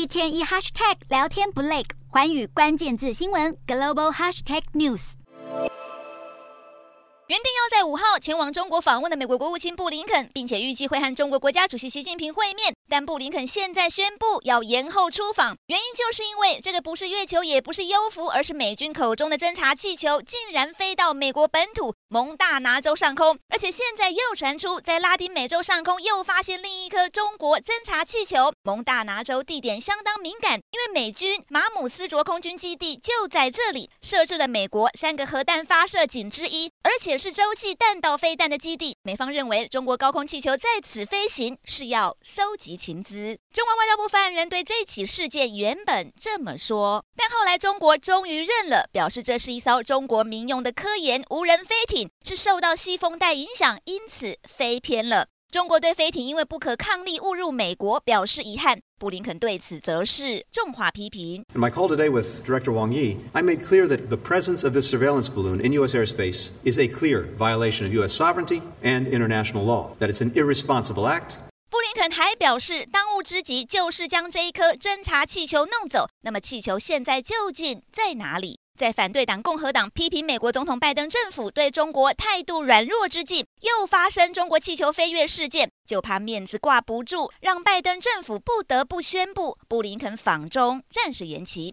一天一 hashtag 聊天不累，寰宇关键字新闻 global hashtag news。原定要在五号前往中国访问的美国国务卿布林肯，并且预计会和中国国家主席习近平会面，但布林肯现在宣布要延后出访，原因就是因为这个不是月球，也不是幽浮，而是美军口中的侦察气球，竟然飞到美国本土蒙大拿州上空，而且现在又传出在拉丁美洲上空又发现另一颗中国侦察气球。蒙大拿州地点相当敏感，因为美军马姆斯卓空军基地就在这里，设置了美国三个核弹发射井之一，而且。是洲际弹道飞弹的基地，美方认为中国高空气球在此飞行是要搜集情资。中国外交部发言人对这起事件原本这么说，但后来中国终于认了，表示这是一艘中国民用的科研无人飞艇，是受到西风带影响，因此飞偏了。中国对飞艇因为不可抗力误入美国表示遗憾，布林肯对此则是重话批评。In my call today with Director Wang Yi, I made clear that the presence of this surveillance balloon in U.S. airspace is a clear violation of U.S. sovereignty and international law. That it's an irresponsible act. 布林肯还表示，当务之急就是将这一颗侦察气球弄走。那么气球现在究竟在哪里？在反对党共和党批评美国总统拜登政府对中国态度软弱之际，又发生中国气球飞跃事件，就怕面子挂不住，让拜登政府不得不宣布布林肯访中暂时延期。